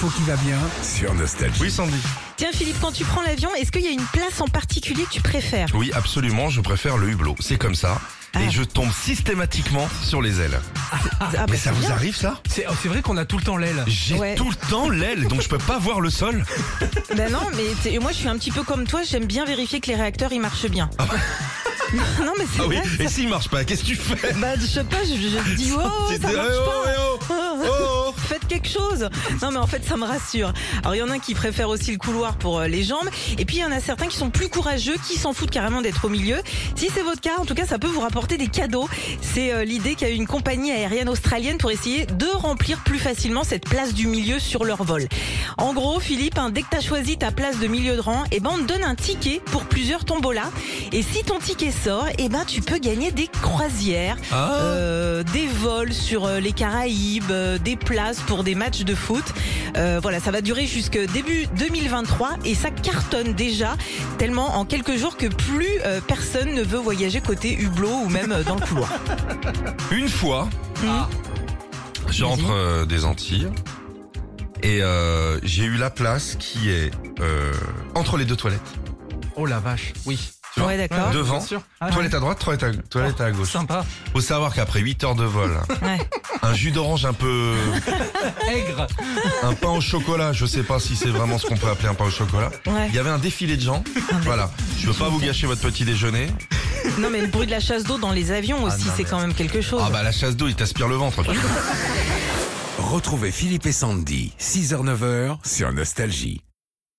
l'info qui va bien. sur Nostalgie. Oui, Sandy. Tiens Philippe, quand tu prends l'avion, est-ce qu'il y a une place en particulier que tu préfères? Oui, absolument, je préfère le hublot. C'est comme ça. Ah. Et je tombe systématiquement sur les ailes. Ah, bah, Mais ça c'est vous bien. arrive, ça? C'est oh, c'est vrai qu'on a tout le temps l'aile. J'ai Ouais. tout le temps l'aile, donc je peux pas voir le sol. Ben non, mais t'es- moi je suis un petit peu comme toi, j'aime bien vérifier que les réacteurs ils marchent bien. non mais c'est Ah oui, vrai. et s'il marche pas, qu'est-ce que tu fais? Bah je sais pas, je, je dis oh ça dis, marche eh oh, pas. eh oh, Oh, oh, oh. Faites quelque chose. Non mais en fait ça me rassure. Alors il y en a qui préfèrent aussi le couloir pour euh, les jambes et puis il y en a certains qui sont plus courageux, qui s'en foutent carrément d'être au milieu. Si c'est votre cas, en tout cas ça peut vous rapporter des cadeaux. C'est euh, l'idée qu'a eu une compagnie aérienne australienne pour essayer de remplir plus facilement cette place du milieu sur leur vol. En gros Philippe, hein, dès que t'as choisi ta place de milieu de rang, et ben on te donne un ticket pour plusieurs tombolas. Et si ton ticket sort, et ben tu peux gagner des croisières, Ah. euh, des vols sur euh, les Caraïbes, des places pour des matchs de foot. Euh, voilà, ça va durer jusque début 2023 et ça cartonne déjà tellement en quelques jours que plus euh, personne ne veut voyager côté hublot ou même euh, dans le couloir. Une fois, Ah. je rentre euh, des Antilles et euh, j'ai eu la place qui est euh, entre les deux toilettes. Oh la vache, oui. Tu vois, Ouais, d'accord. Devant. Ah, toilette à droite, toilette à, toilette à gauche. Sympa. Faut savoir qu'après 8 heures de vol, Ouais. un jus d'orange un peu, Aigre. un pain au chocolat, je sais pas si c'est vraiment ce qu'on peut appeler un pain au chocolat. Ouais. Il y avait un défilé de gens. Voilà. Je veux pas vous gâcher votre petit déjeuner. Non mais le bruit de la chasse d'eau dans les avions aussi, non, c'est mais- quand même quelque chose. Ah bah la chasse d'eau, il t'aspire le ventre. Retrouvez Philippe et Sandy, 6h-9h sur Nostalgie.